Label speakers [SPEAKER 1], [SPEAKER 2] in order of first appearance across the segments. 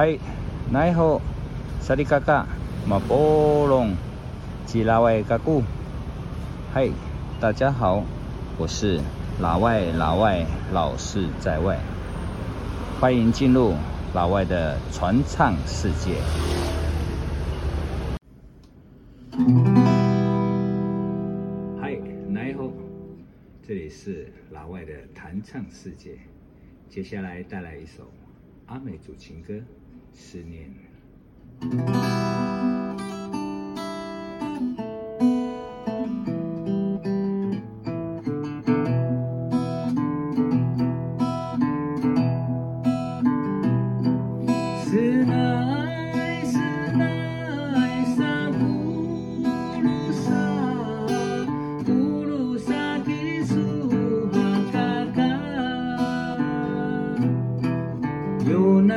[SPEAKER 1] 嗨，奈好，萨利嘎嘎，马波隆，吉拉外嘎古。嗨，大家好，我是老外，老外老是在外，欢迎进入老外的传唱世界。嗨，你好，这里是老外的弹唱世界，接下来带来一首阿美族情歌。思念。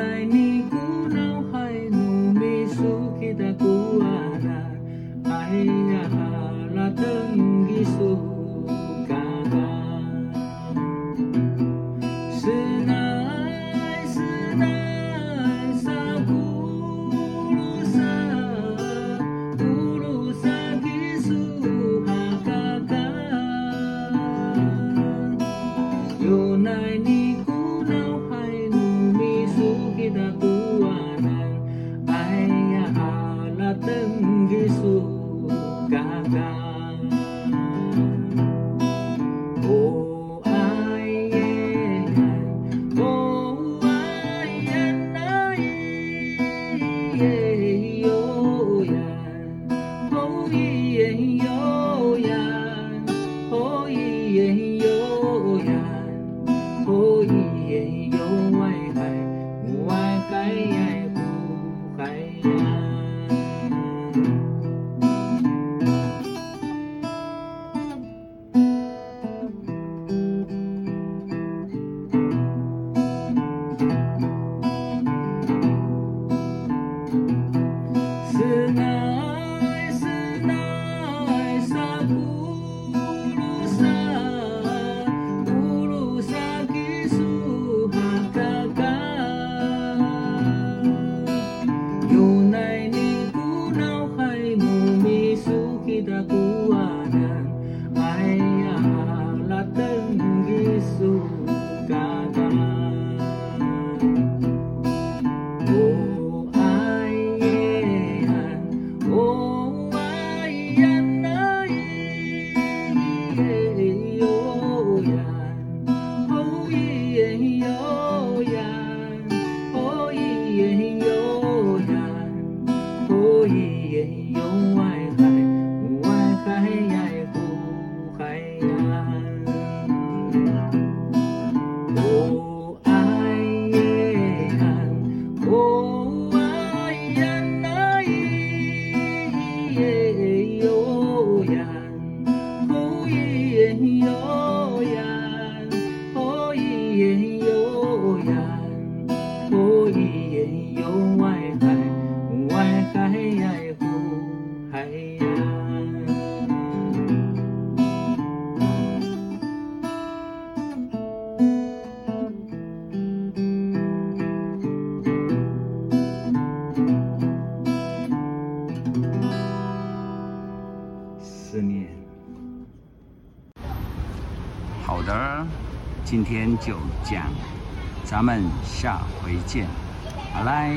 [SPEAKER 1] Jalani kunaw hay numisukit ako ara ay ahalatang 路嘎嘎哦哎耶呀哦呀耶呀哦耶呀哦耶呀哦耶呀呀好的，今天就讲，咱们下回见，好来。